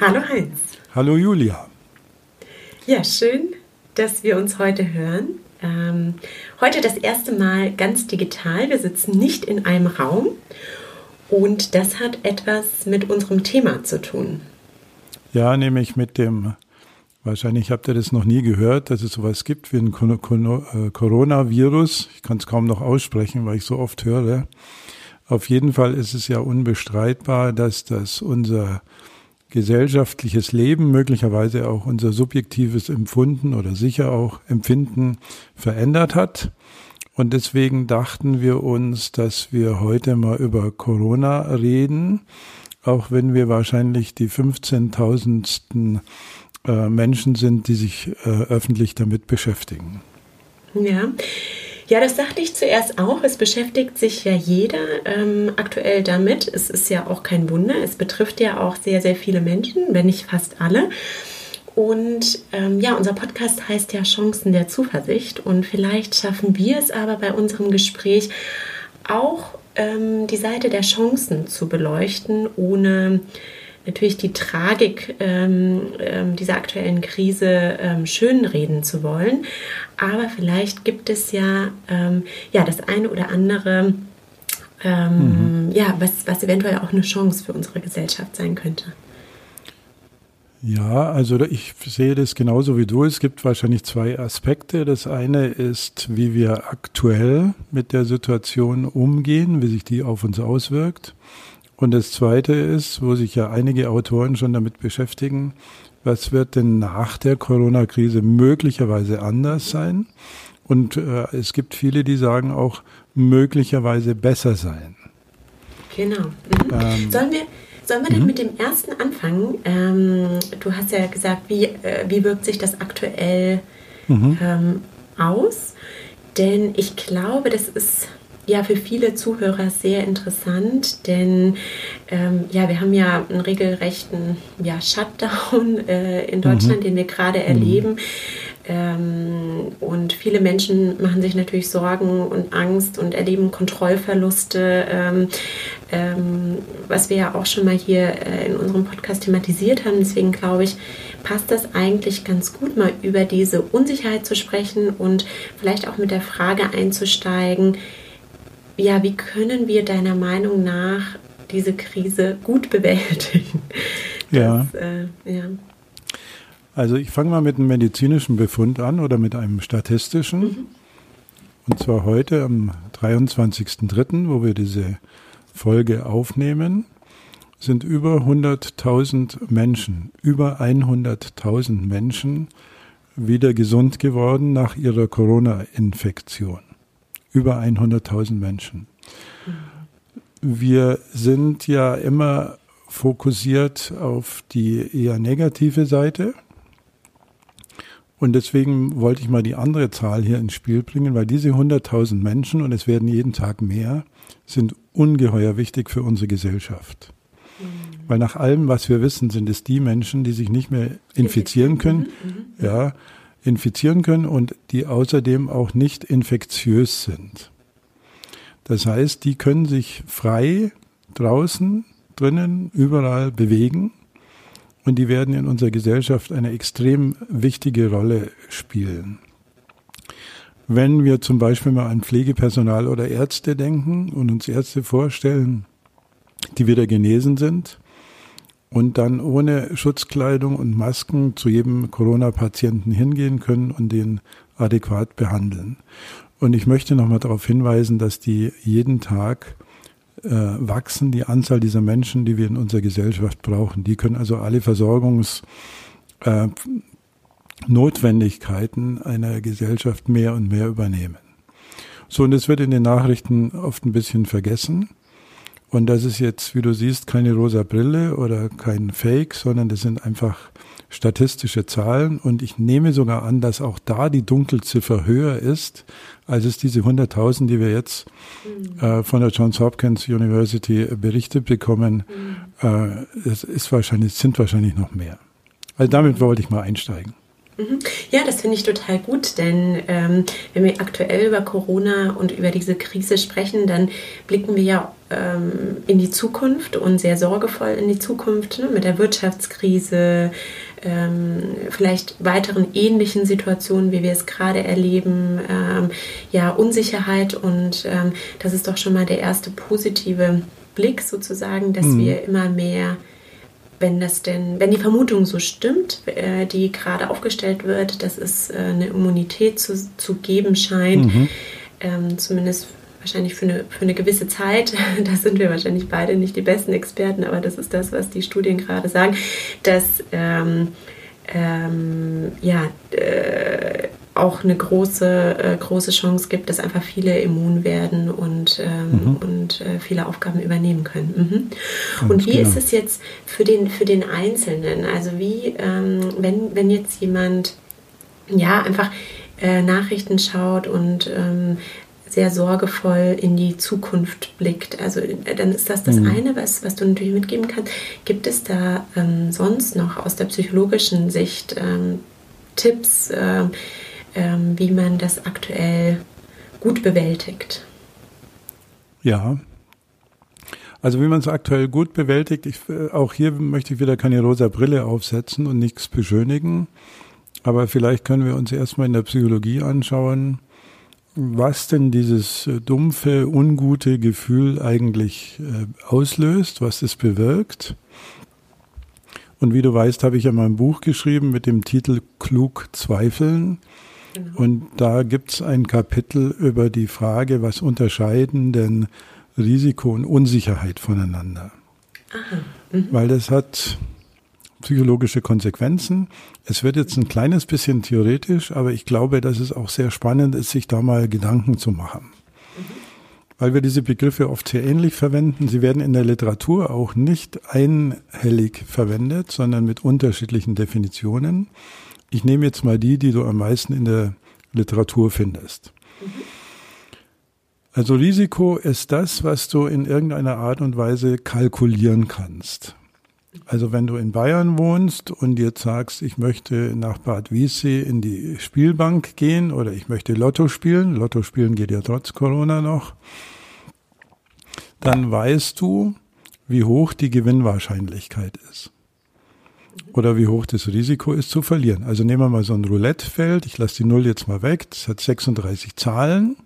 Hallo Heinz. Hallo Julia. Ja, schön, dass wir uns heute hören. Ähm, heute das erste Mal ganz digital. Wir sitzen nicht in einem Raum und das hat etwas mit unserem Thema zu tun. Ja, nämlich mit dem, wahrscheinlich habt ihr das noch nie gehört, dass es sowas gibt wie ein äh, Coronavirus. Ich kann es kaum noch aussprechen, weil ich so oft höre. Auf jeden Fall ist es ja unbestreitbar, dass das unser gesellschaftliches Leben, möglicherweise auch unser subjektives Empfunden oder sicher auch Empfinden verändert hat. Und deswegen dachten wir uns, dass wir heute mal über Corona reden, auch wenn wir wahrscheinlich die 15.000. Äh, Menschen sind, die sich äh, öffentlich damit beschäftigen. Ja. Ja, das dachte ich zuerst auch. Es beschäftigt sich ja jeder ähm, aktuell damit. Es ist ja auch kein Wunder. Es betrifft ja auch sehr, sehr viele Menschen, wenn nicht fast alle. Und ähm, ja, unser Podcast heißt ja Chancen der Zuversicht. Und vielleicht schaffen wir es aber bei unserem Gespräch auch ähm, die Seite der Chancen zu beleuchten, ohne natürlich die Tragik ähm, ähm, dieser aktuellen Krise ähm, schönreden zu wollen. Aber vielleicht gibt es ja, ähm, ja das eine oder andere, ähm, mhm. ja, was, was eventuell auch eine Chance für unsere Gesellschaft sein könnte. Ja, also ich sehe das genauso wie du. Es gibt wahrscheinlich zwei Aspekte. Das eine ist, wie wir aktuell mit der Situation umgehen, wie sich die auf uns auswirkt. Und das Zweite ist, wo sich ja einige Autoren schon damit beschäftigen, was wird denn nach der Corona-Krise möglicherweise anders sein? Und äh, es gibt viele, die sagen auch möglicherweise besser sein. Genau. Mhm. Ähm, sollen wir, sollen wir denn mhm. mit dem ersten anfangen? Ähm, du hast ja gesagt, wie, äh, wie wirkt sich das aktuell mhm. ähm, aus? Denn ich glaube, das ist ja für viele Zuhörer sehr interessant, denn ähm, ja, wir haben ja einen regelrechten ja, Shutdown äh, in Deutschland, mhm. den wir gerade erleben. Mhm. Ähm, und viele Menschen machen sich natürlich Sorgen und Angst und erleben Kontrollverluste, ähm, ähm, was wir ja auch schon mal hier äh, in unserem Podcast thematisiert haben. Deswegen glaube ich, passt das eigentlich ganz gut, mal über diese Unsicherheit zu sprechen und vielleicht auch mit der Frage einzusteigen, ja, wie können wir deiner Meinung nach diese Krise gut bewältigen? Das, ja. Äh, ja. Also ich fange mal mit einem medizinischen Befund an oder mit einem statistischen. Mhm. Und zwar heute am 23.03., wo wir diese Folge aufnehmen, sind über 100.000 Menschen, über 100.000 Menschen wieder gesund geworden nach ihrer Corona-Infektion. Über 100.000 Menschen. Wir sind ja immer fokussiert auf die eher negative Seite und deswegen wollte ich mal die andere Zahl hier ins Spiel bringen, weil diese 100.000 Menschen, und es werden jeden Tag mehr, sind ungeheuer wichtig für unsere Gesellschaft. Weil nach allem, was wir wissen, sind es die Menschen, die sich nicht mehr infizieren können, mhm. mhm. ja, infizieren können und die außerdem auch nicht infektiös sind. Das heißt, die können sich frei draußen, drinnen, überall bewegen und die werden in unserer Gesellschaft eine extrem wichtige Rolle spielen. Wenn wir zum Beispiel mal an Pflegepersonal oder Ärzte denken und uns Ärzte vorstellen, die wieder genesen sind und dann ohne Schutzkleidung und Masken zu jedem Corona-Patienten hingehen können und den adäquat behandeln. Und ich möchte nochmal darauf hinweisen, dass die jeden Tag äh, wachsen, die Anzahl dieser Menschen, die wir in unserer Gesellschaft brauchen. Die können also alle Versorgungsnotwendigkeiten äh, einer Gesellschaft mehr und mehr übernehmen. So, und es wird in den Nachrichten oft ein bisschen vergessen. Und das ist jetzt, wie du siehst, keine rosa Brille oder kein Fake, sondern das sind einfach statistische Zahlen. Und ich nehme sogar an, dass auch da die Dunkelziffer höher ist als es diese 100.000, die wir jetzt mhm. äh, von der Johns Hopkins University berichtet bekommen, mhm. äh, es ist wahrscheinlich, sind wahrscheinlich noch mehr. Also damit wollte ich mal einsteigen. Mhm. Ja, das finde ich total gut, denn ähm, wenn wir aktuell über Corona und über diese Krise sprechen, dann blicken wir ja ähm, in die Zukunft und sehr sorgevoll in die Zukunft ne, mit der Wirtschaftskrise, ähm, vielleicht weiteren ähnlichen Situationen, wie wir es gerade erleben, ähm, ja, Unsicherheit und ähm, das ist doch schon mal der erste positive Blick sozusagen, dass mhm. wir immer mehr wenn das denn, wenn die Vermutung so stimmt, äh, die gerade aufgestellt wird, dass es äh, eine Immunität zu, zu geben scheint, mhm. ähm, zumindest wahrscheinlich für eine, für eine gewisse Zeit, da sind wir wahrscheinlich beide nicht die besten Experten, aber das ist das, was die Studien gerade sagen, dass ähm, ähm, ja, äh, auch eine große, äh, große Chance gibt, dass einfach viele immun werden und, ähm, mhm. und äh, viele Aufgaben übernehmen können. Mhm. Und wie genau. ist es jetzt für den, für den Einzelnen? Also wie, ähm, wenn, wenn jetzt jemand ja einfach äh, Nachrichten schaut und ähm, sehr sorgevoll in die Zukunft blickt. Also äh, dann ist das das mhm. eine, was, was du natürlich mitgeben kannst. Gibt es da ähm, sonst noch aus der psychologischen Sicht ähm, Tipps, äh, ähm, wie man das aktuell gut bewältigt? Ja. Also wie man es aktuell gut bewältigt, ich, äh, auch hier möchte ich wieder keine rosa Brille aufsetzen und nichts beschönigen. Aber vielleicht können wir uns erstmal in der Psychologie anschauen, was denn dieses äh, dumpfe, ungute Gefühl eigentlich äh, auslöst, was es bewirkt. Und wie du weißt, habe ich ja mal ein Buch geschrieben mit dem Titel Klug Zweifeln. Genau. Und da gibt es ein Kapitel über die Frage, was unterscheiden denn Risiko und Unsicherheit voneinander. Mhm. Weil das hat psychologische Konsequenzen. Es wird jetzt ein kleines bisschen theoretisch, aber ich glaube, dass es auch sehr spannend ist, sich da mal Gedanken zu machen. Weil wir diese Begriffe oft sehr ähnlich verwenden. Sie werden in der Literatur auch nicht einhellig verwendet, sondern mit unterschiedlichen Definitionen. Ich nehme jetzt mal die, die du am meisten in der Literatur findest. Also Risiko ist das, was du in irgendeiner Art und Weise kalkulieren kannst. Also wenn du in Bayern wohnst und jetzt sagst, ich möchte nach Bad Wiessee in die Spielbank gehen oder ich möchte Lotto spielen, Lotto spielen geht ja trotz Corona noch, dann weißt du, wie hoch die Gewinnwahrscheinlichkeit ist oder wie hoch das Risiko ist zu verlieren. Also nehmen wir mal so ein Roulettefeld. Ich lasse die Null jetzt mal weg. Das hat 36 Zahlen.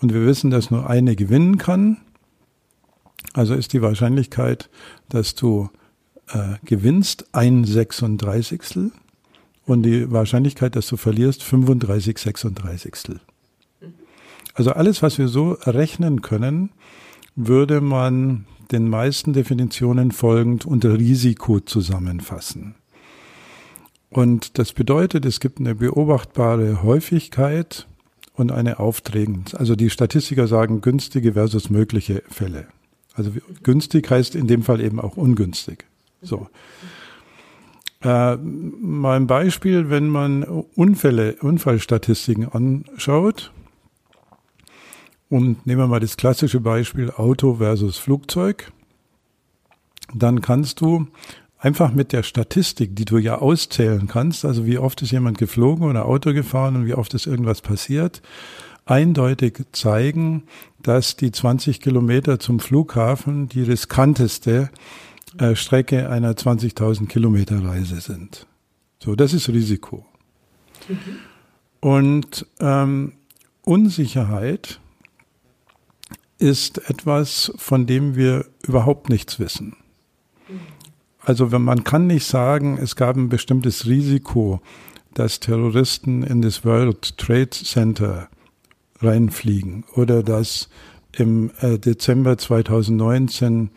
Und wir wissen, dass nur eine gewinnen kann. Also ist die Wahrscheinlichkeit, dass du äh, gewinnst, ein 36. Und die Wahrscheinlichkeit, dass du verlierst, 35 36. Also alles, was wir so rechnen können, würde man den meisten Definitionen folgend unter Risiko zusammenfassen. Und das bedeutet, es gibt eine beobachtbare Häufigkeit und eine auftretende. Also die Statistiker sagen günstige versus mögliche Fälle. Also günstig heißt in dem Fall eben auch ungünstig. So. Äh, mal ein Beispiel, wenn man Unfälle, Unfallstatistiken anschaut, und nehmen wir mal das klassische Beispiel Auto versus Flugzeug. Dann kannst du einfach mit der Statistik, die du ja auszählen kannst, also wie oft ist jemand geflogen oder Auto gefahren und wie oft ist irgendwas passiert, eindeutig zeigen, dass die 20 Kilometer zum Flughafen die riskanteste äh, Strecke einer 20.000 Kilometer Reise sind. So, das ist Risiko. Mhm. Und ähm, Unsicherheit ist etwas, von dem wir überhaupt nichts wissen. Also wenn man kann nicht sagen, es gab ein bestimmtes Risiko, dass Terroristen in das World Trade Center reinfliegen oder dass im äh, Dezember 2019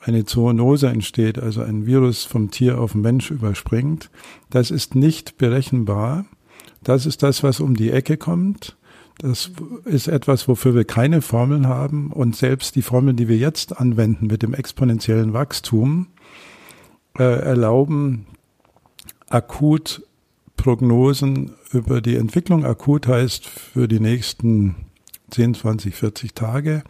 eine Zoonose entsteht, also ein Virus vom Tier auf den Mensch überspringt. Das ist nicht berechenbar. Das ist das, was um die Ecke kommt. Das ist etwas, wofür wir keine Formeln haben. Und selbst die Formeln, die wir jetzt anwenden mit dem exponentiellen Wachstum, äh, erlauben akut Prognosen über die Entwicklung. Akut heißt für die nächsten 10, 20, 40 Tage.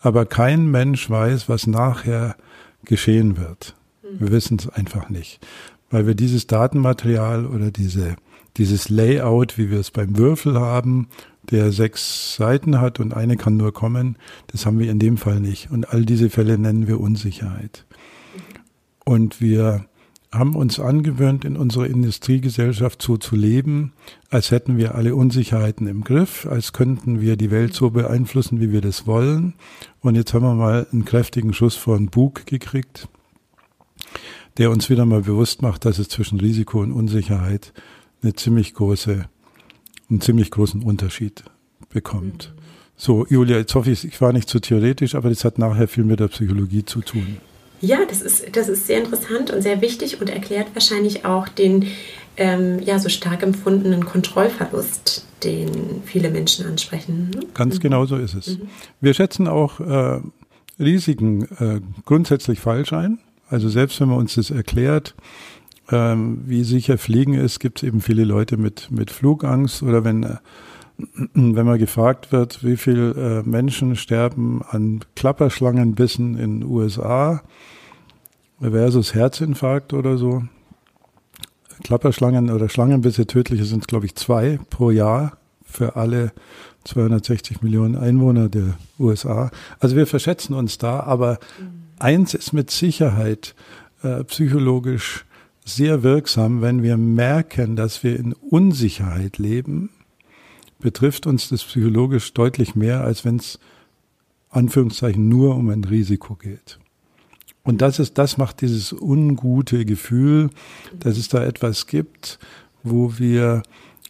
Aber kein Mensch weiß, was nachher geschehen wird. Wir wissen es einfach nicht, weil wir dieses Datenmaterial oder diese, dieses Layout, wie wir es beim Würfel haben, der sechs Seiten hat und eine kann nur kommen, das haben wir in dem Fall nicht. Und all diese Fälle nennen wir Unsicherheit. Und wir haben uns angewöhnt, in unserer Industriegesellschaft so zu leben, als hätten wir alle Unsicherheiten im Griff, als könnten wir die Welt so beeinflussen, wie wir das wollen. Und jetzt haben wir mal einen kräftigen Schuss vor den Bug gekriegt, der uns wieder mal bewusst macht, dass es zwischen Risiko und Unsicherheit eine ziemlich große, einen ziemlich großen Unterschied bekommt. Mhm. So, Julia, jetzt hoffe ich, ich war nicht zu theoretisch, aber das hat nachher viel mit der Psychologie zu tun. Ja, das ist, das ist sehr interessant und sehr wichtig und erklärt wahrscheinlich auch den ähm, ja, so stark empfundenen Kontrollverlust, den viele Menschen ansprechen. Ne? Ganz mhm. genau so ist es. Mhm. Wir schätzen auch äh, Risiken äh, grundsätzlich falsch ein. Also selbst wenn man uns das erklärt, ähm, wie sicher Fliegen ist, gibt es eben viele Leute mit, mit Flugangst oder wenn äh, wenn man gefragt wird, wie viele äh, Menschen sterben an Klapperschlangenbissen in den USA versus Herzinfarkt oder so. Klapperschlangen oder Schlangenbisse tödliche sind, glaube ich, zwei pro Jahr für alle 260 Millionen Einwohner der USA. Also wir verschätzen uns da, aber eins ist mit Sicherheit äh, psychologisch sehr wirksam, wenn wir merken, dass wir in Unsicherheit leben betrifft uns das psychologisch deutlich mehr, als wenn es Anführungszeichen nur um ein Risiko geht. Und das ist, das macht dieses ungute Gefühl, dass es da etwas gibt, wo wir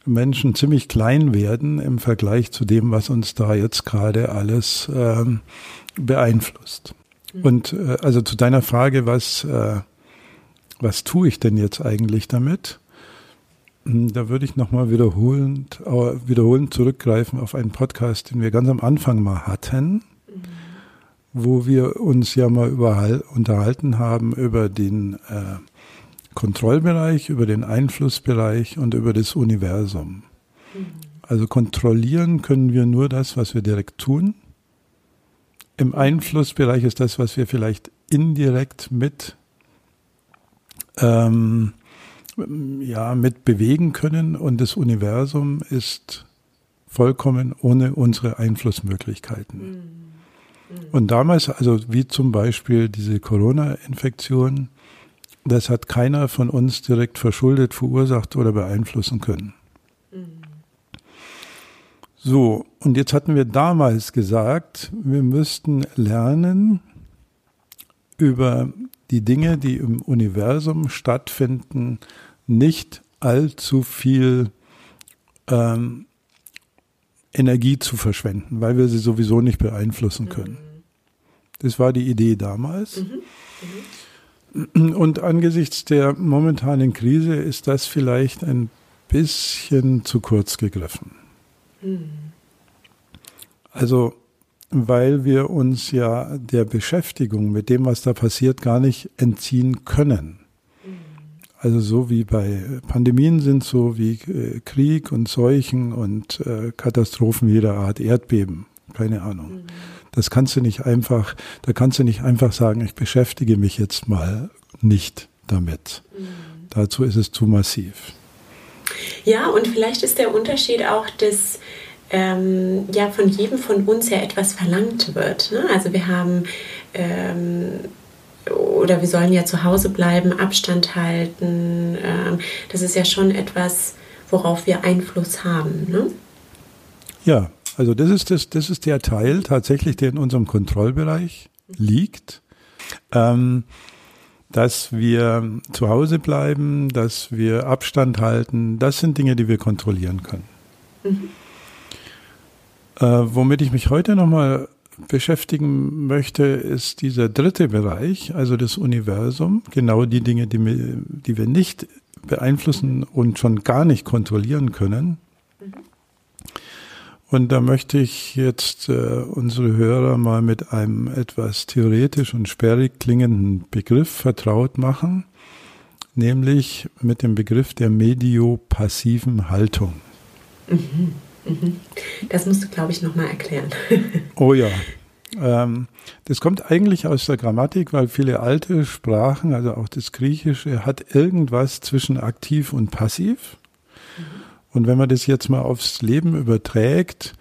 Menschen ziemlich klein werden im Vergleich zu dem, was uns da jetzt gerade alles ähm, beeinflusst. Mhm. Und äh, also zu deiner Frage, was, äh, was tue ich denn jetzt eigentlich damit? Hm, da würde ich nochmal wiederholend, wiederholend zurückgreifen auf einen Podcast, den wir ganz am Anfang mal hatten, mhm. wo wir uns ja mal überall unterhalten haben über den äh, Kontrollbereich, über den Einflussbereich und über das Universum. Mhm. Also kontrollieren können wir nur das, was wir direkt tun. Im Einflussbereich ist das, was wir vielleicht indirekt mit ähm, ja, mit bewegen können und das Universum ist vollkommen ohne unsere Einflussmöglichkeiten. Mhm. Mhm. Und damals, also wie zum Beispiel diese Corona-Infektion, das hat keiner von uns direkt verschuldet, verursacht oder beeinflussen können. Mhm. So, und jetzt hatten wir damals gesagt, wir müssten lernen, über die Dinge, die im Universum stattfinden, nicht allzu viel ähm, Energie zu verschwenden, weil wir sie sowieso nicht beeinflussen mhm. können. Das war die Idee damals. Mhm. Mhm. Und angesichts der momentanen Krise ist das vielleicht ein bisschen zu kurz gegriffen. Mhm. Also, weil wir uns ja der Beschäftigung mit dem, was da passiert, gar nicht entziehen können. Also so wie bei Pandemien sind, so wie äh, Krieg und Seuchen und äh, Katastrophen jeder Art, Erdbeben, keine Ahnung. Mhm. Das kannst du nicht einfach, da kannst du nicht einfach sagen, ich beschäftige mich jetzt mal nicht damit. Mhm. Dazu ist es zu massiv. Ja, und vielleicht ist der Unterschied auch, dass ähm, ja von jedem von uns ja etwas verlangt wird. Ne? Also wir haben ähm, oder wir sollen ja zu Hause bleiben, Abstand halten. Ähm, das ist ja schon etwas, worauf wir Einfluss haben. Ne? Ja, also das ist, das, das ist der Teil tatsächlich, der in unserem Kontrollbereich liegt. Ähm, dass wir zu Hause bleiben, dass wir Abstand halten, das sind Dinge, die wir kontrollieren können. Mhm. Äh, womit ich mich heute nochmal beschäftigen möchte, ist dieser dritte Bereich, also das Universum, genau die Dinge, die, wir, die wir nicht beeinflussen und schon gar nicht kontrollieren können. Und da möchte ich jetzt äh, unsere Hörer mal mit einem etwas theoretisch und sperrig klingenden Begriff vertraut machen, nämlich mit dem Begriff der mediopassiven Haltung. Mhm. Mhm. Das musst du, glaube ich, nochmal erklären. oh ja. Ähm, das kommt eigentlich aus der Grammatik, weil viele alte Sprachen, also auch das Griechische, hat irgendwas zwischen aktiv und passiv. Mhm. Und wenn man das jetzt mal aufs Leben überträgt,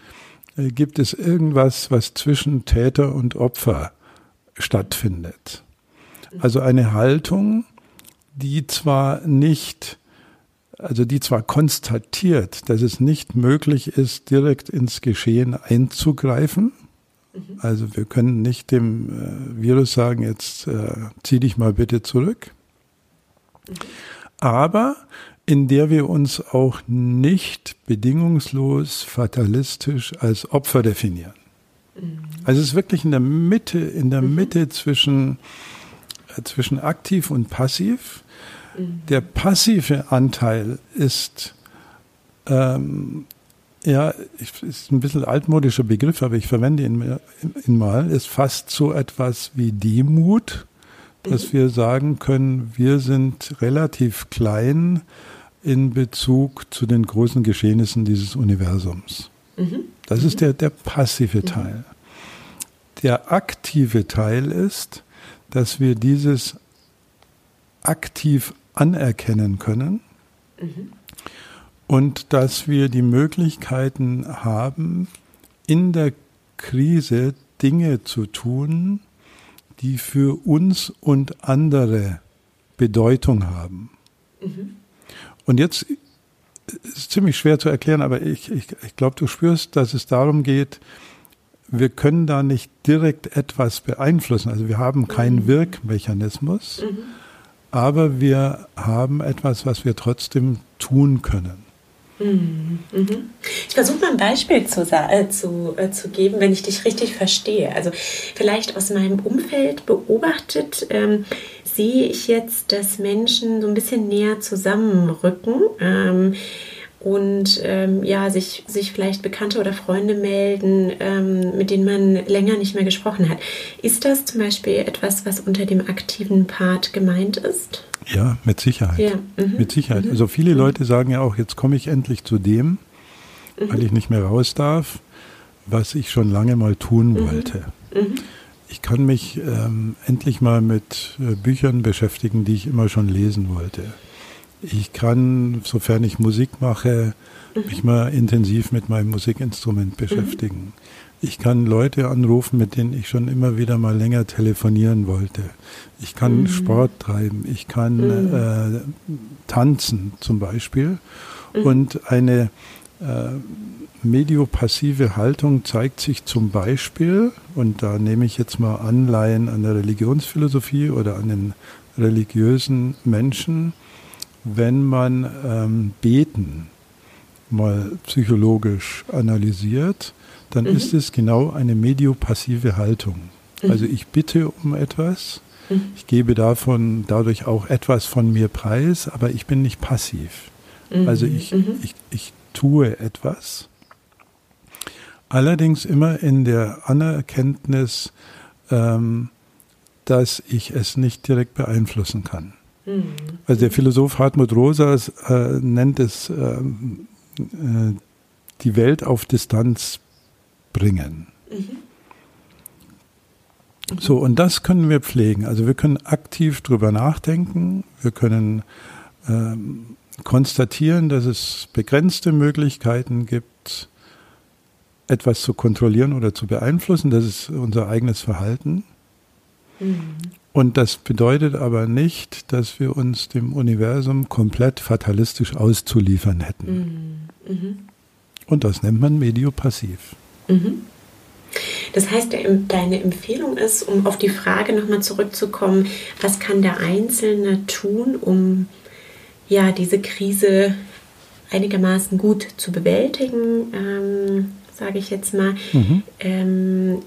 äh, gibt es irgendwas, was zwischen Täter und Opfer stattfindet. Also eine Haltung, die zwar nicht, also die zwar konstatiert, dass es nicht möglich ist, direkt ins Geschehen einzugreifen. Mhm. Also wir können nicht dem äh, Virus sagen, jetzt äh, zieh dich mal bitte zurück. Mhm. Aber in der wir uns auch nicht bedingungslos fatalistisch als Opfer definieren. Mhm. Also es ist wirklich in der Mitte, in der mhm. Mitte zwischen, äh, zwischen aktiv und passiv. Mhm. Der passive Anteil ist, ähm, ja, ist ein bisschen altmodischer Begriff, aber ich verwende ihn, ihn mal, ist fast so etwas wie Demut, dass mhm. wir sagen können, wir sind relativ klein in Bezug zu den großen Geschehnissen dieses Universums. Mhm. Das ist der, der passive mhm. Teil. Der aktive Teil ist, dass wir dieses aktiv anerkennen können mhm. und dass wir die Möglichkeiten haben, in der Krise Dinge zu tun, die für uns und andere Bedeutung haben. Mhm. Und jetzt ist es ziemlich schwer zu erklären, aber ich, ich, ich glaube, du spürst, dass es darum geht, wir können da nicht direkt etwas beeinflussen. Also wir haben keinen mhm. Wirkmechanismus, mhm. Aber wir haben etwas, was wir trotzdem tun können. Mhm. mhm. Ich versuche mal ein Beispiel zu, äh, zu, äh, zu geben, wenn ich dich richtig verstehe. Also vielleicht aus meinem Umfeld beobachtet, ähm, sehe ich jetzt, dass Menschen so ein bisschen näher zusammenrücken. Ähm, und ähm, ja, sich, sich vielleicht Bekannte oder Freunde melden, ähm, mit denen man länger nicht mehr gesprochen hat. Ist das zum Beispiel etwas, was unter dem aktiven Part gemeint ist? Ja, mit Sicherheit. Ja. Mhm. Mit Sicherheit. Mhm. Also viele mhm. Leute sagen ja auch, jetzt komme ich endlich zu dem, mhm. weil ich nicht mehr raus darf, was ich schon lange mal tun mhm. wollte. Mhm. Ich kann mich ähm, endlich mal mit äh, Büchern beschäftigen, die ich immer schon lesen wollte. Ich kann, sofern ich Musik mache, mich mal intensiv mit meinem Musikinstrument beschäftigen. Ich kann Leute anrufen, mit denen ich schon immer wieder mal länger telefonieren wollte. Ich kann mhm. Sport treiben, ich kann mhm. äh, tanzen zum Beispiel. Mhm. Und eine äh, mediopassive Haltung zeigt sich zum Beispiel, und da nehme ich jetzt mal Anleihen an der Religionsphilosophie oder an den religiösen Menschen, wenn man ähm, Beten mal psychologisch analysiert, dann mhm. ist es genau eine mediopassive Haltung. Mhm. Also ich bitte um etwas, mhm. ich gebe davon dadurch auch etwas von mir preis, aber ich bin nicht passiv. Mhm. Also ich, mhm. ich, ich tue etwas. Allerdings immer in der Anerkenntnis, ähm, dass ich es nicht direkt beeinflussen kann. Mhm. Also der Philosoph Hartmut Rosas äh, nennt es ähm, äh, die Welt auf Distanz bringen. Mhm. So, und das können wir pflegen. Also wir können aktiv drüber nachdenken, wir können ähm, konstatieren, dass es begrenzte Möglichkeiten gibt, etwas zu kontrollieren oder zu beeinflussen. Das ist unser eigenes Verhalten. Mhm. Und das bedeutet aber nicht, dass wir uns dem Universum komplett fatalistisch auszuliefern hätten. Mhm. Mhm. Und das nennt man mediopassiv. Mhm. Das heißt, deine Empfehlung ist, um auf die Frage nochmal zurückzukommen, was kann der Einzelne tun, um ja, diese Krise einigermaßen gut zu bewältigen, ähm, sage ich jetzt mal, mhm. ähm,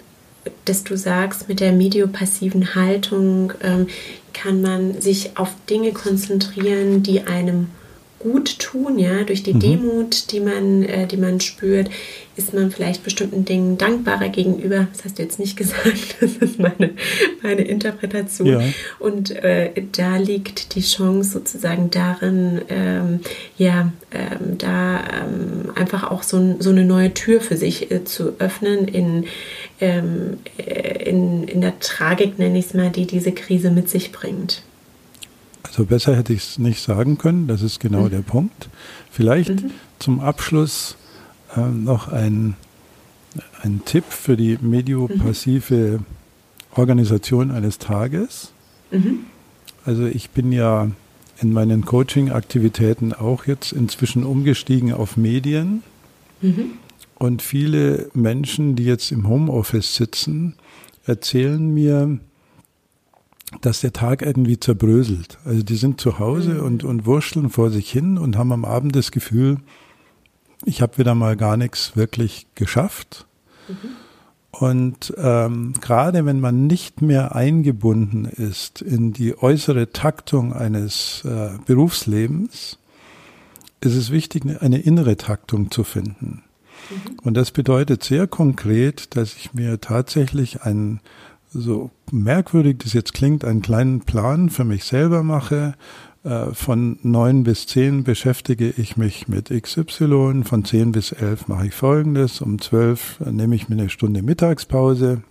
dass du sagst, mit der mediopassiven Haltung ähm, kann man sich auf Dinge konzentrieren, die einem gut tun, ja, durch die mhm. Demut, die man, äh, die man spürt, ist man vielleicht bestimmten Dingen dankbarer gegenüber. Das hast du jetzt nicht gesagt, das ist meine, meine Interpretation. Ja. Und äh, da liegt die Chance sozusagen darin, ähm, ja, ähm, da ähm, einfach auch so, so eine neue Tür für sich äh, zu öffnen in, ähm, äh, in, in der Tragik, nenne ich es mal, die diese Krise mit sich bringt. Also besser hätte ich es nicht sagen können, das ist genau mhm. der Punkt. Vielleicht mhm. zum Abschluss äh, noch ein, ein Tipp für die mediopassive Organisation eines Tages. Mhm. Also ich bin ja in meinen Coaching-Aktivitäten auch jetzt inzwischen umgestiegen auf Medien. Mhm. Und viele Menschen, die jetzt im Homeoffice sitzen, erzählen mir, dass der Tag irgendwie zerbröselt. Also die sind zu Hause mhm. und, und wurschteln vor sich hin und haben am Abend das Gefühl, ich habe wieder mal gar nichts wirklich geschafft. Mhm. Und ähm, gerade wenn man nicht mehr eingebunden ist in die äußere Taktung eines äh, Berufslebens, ist es wichtig, eine innere Taktung zu finden. Mhm. Und das bedeutet sehr konkret, dass ich mir tatsächlich einen, so merkwürdig das jetzt klingt, einen kleinen Plan für mich selber mache, äh, von neun bis zehn beschäftige ich mich mit XY, von zehn bis elf mache ich Folgendes, um zwölf nehme ich mir eine Stunde Mittagspause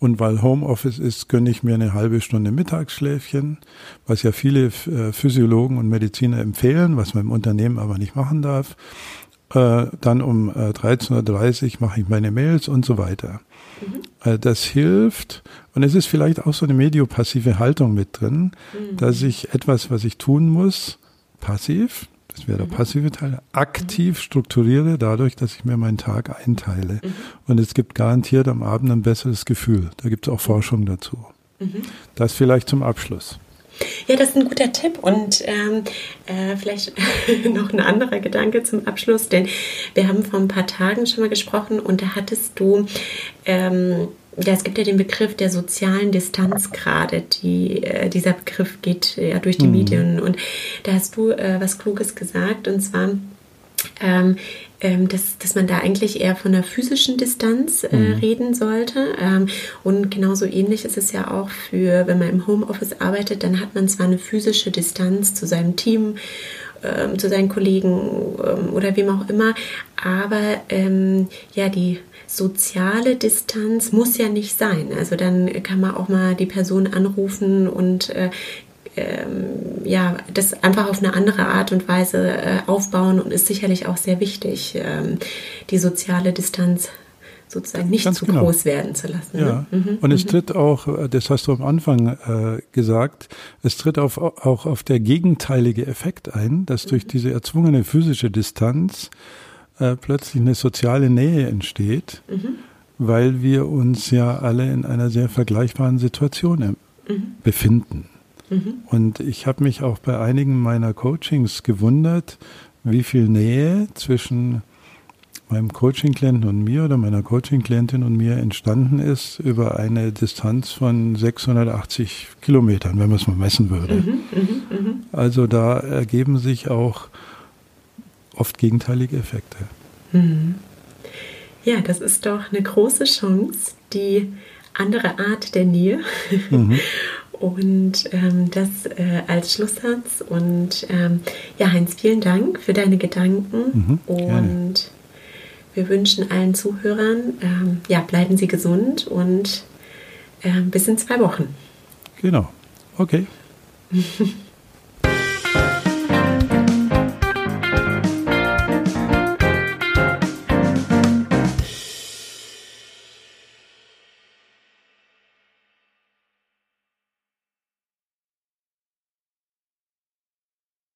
und weil Homeoffice ist, gönne ich mir eine halbe Stunde Mittagsschläfchen, was ja viele äh, Physiologen und Mediziner empfehlen, was man im Unternehmen aber nicht machen darf. Äh, dann um 13.30 Uhr mache ich meine Mails und so weiter. Mhm. Das hilft. Und es ist vielleicht auch so eine mediopassive Haltung mit drin, mhm. dass ich etwas, was ich tun muss, passiv, das wäre der mhm. passive Teil, aktiv strukturiere, dadurch, dass ich mir meinen Tag einteile. Mhm. Und es gibt garantiert am Abend ein besseres Gefühl. Da gibt es auch Forschung dazu. Mhm. Das vielleicht zum Abschluss. Ja, das ist ein guter Tipp und ähm, äh, vielleicht noch ein anderer Gedanke zum Abschluss, denn wir haben vor ein paar Tagen schon mal gesprochen und da hattest du, ähm, ja, es gibt ja den Begriff der sozialen Distanz gerade, die, äh, dieser Begriff geht ja durch die mhm. Medien und da hast du äh, was Kluges gesagt und zwar, ähm, ähm, dass, dass man da eigentlich eher von einer physischen Distanz äh, mhm. reden sollte. Ähm, und genauso ähnlich ist es ja auch für, wenn man im Homeoffice arbeitet, dann hat man zwar eine physische Distanz zu seinem Team, ähm, zu seinen Kollegen ähm, oder wem auch immer, aber ähm, ja, die soziale Distanz muss ja nicht sein. Also dann kann man auch mal die Person anrufen und äh, ähm, ja, das einfach auf eine andere Art und Weise äh, aufbauen und ist sicherlich auch sehr wichtig, ähm, die soziale Distanz sozusagen nicht Ganz zu genau. groß werden zu lassen. Ja. Ne? Mhm. Und es mhm. tritt auch, äh, das hast du am Anfang äh, gesagt, es tritt auf, auch auf der gegenteilige Effekt ein, dass durch mhm. diese erzwungene physische Distanz äh, plötzlich eine soziale Nähe entsteht, mhm. weil wir uns ja alle in einer sehr vergleichbaren Situation äh, mhm. befinden. Mhm. Und ich habe mich auch bei einigen meiner Coachings gewundert, wie viel Nähe zwischen meinem Coaching-Klienten und mir oder meiner Coaching-Klientin und mir entstanden ist über eine Distanz von 680 Kilometern, wenn man es mal messen würde. Mhm, mh, mh. Also da ergeben sich auch oft gegenteilige Effekte. Mhm. Ja, das ist doch eine große Chance, die andere Art der Nähe. Mhm. Und ähm, das äh, als Schlusssatz. Und ähm, ja, Heinz, vielen Dank für deine Gedanken. Mhm, und wir wünschen allen Zuhörern, ähm, ja, bleiben Sie gesund und äh, bis in zwei Wochen. Genau. Okay.